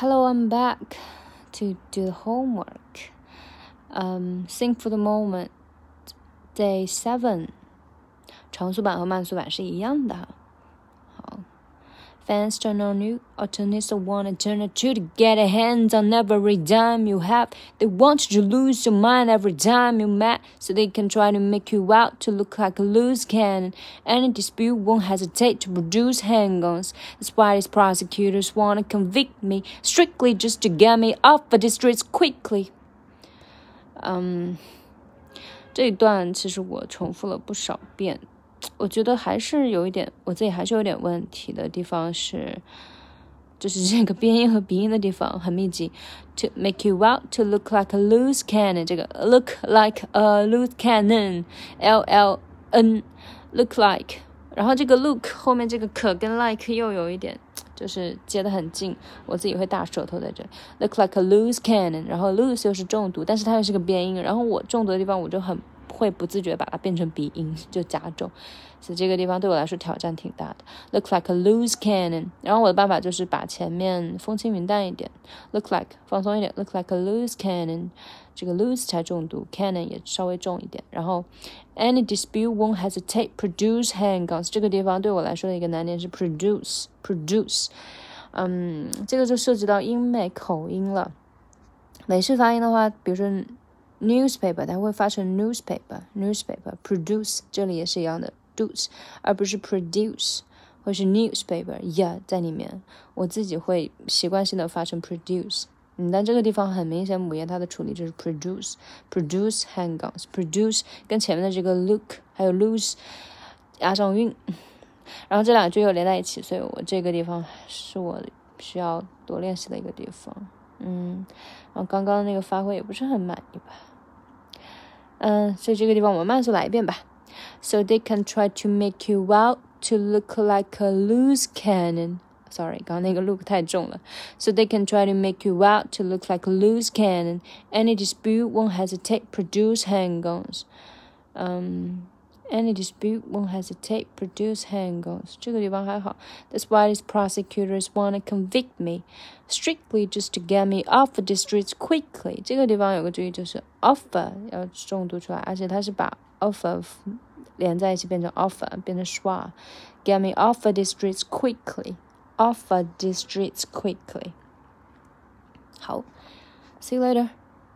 Hello, I'm back to do the homework. Um, Sing for the Moment. Day seven，常速版和慢速版是一样的。Fans turn on you, alternates wanna turn at you to get a hands on every dime you have. They want you to lose your mind every time you're mad, so they can try to make you out to look like a loose cannon. Any dispute won't hesitate to produce handguns. That's why these prosecutors wanna convict me strictly just to get me off of the streets quickly. 嗯，这一段其实我重复了不少遍。 我觉得还是有一点，我自己还是有点问题的地方是，就是这个边音和鼻音的地方很密集。To make you out to look like a loose cannon，这个 look like a loose cannon，L L N，look like，然后这个 look 后面这个可跟 like 又有一点，就是接得很近，我自己会大舌头在这里。Look like a loose cannon，然后 loose 又是重读，但是它又是个边音，然后我重读的地方我就很。会不自觉把它变成鼻音，就加重，所以这个地方对我来说挑战挺大的。Look like a loose cannon，然后我的办法就是把前面风轻云淡一点，look like 放松一点，look like a loose cannon，这个 loose 才重读，cannon 也稍微重一点。然后 any dispute won't hesitate produce handguns，这个地方对我来说的一个难点是 produce，produce，嗯，这个就涉及到英美口音了。美式发音的话，比如说。Newspaper 它会发成 newspaper，newspaper，produce 这里也是一样的，duce，而不是 produce，或是 newspaper yeah 在里面，我自己会习惯性的发成 produce。嗯，但这个地方很明显，母音它的处理就是 produce，produce handguns，produce 跟前面的这个 look 还有 lose 押上韵，然后这两句又连在一起，所以我这个地方是我需要多练习的一个地方。嗯，然后刚刚那个发挥也不是很满意吧。嗯，所以这个地方我们慢速来一遍吧。So they can try to make you out to look like a loose cannon. Sorry，刚刚那个 look 太重了。So they can try to make you out to look like a loose cannon. Any dispute won't hesitate produce handguns. 嗯。 any dispute won't hesitate produce handguns. 这个地方还好。That's why these prosecutors want to convict me, strictly just to get me off the streets quickly. 这个地方有个注意，就是 offer 要重读出来，而且它是把 offer 连在一起变成 offer，变成 schwa。Get me off the streets quickly. Off the streets quickly. 好，see you later.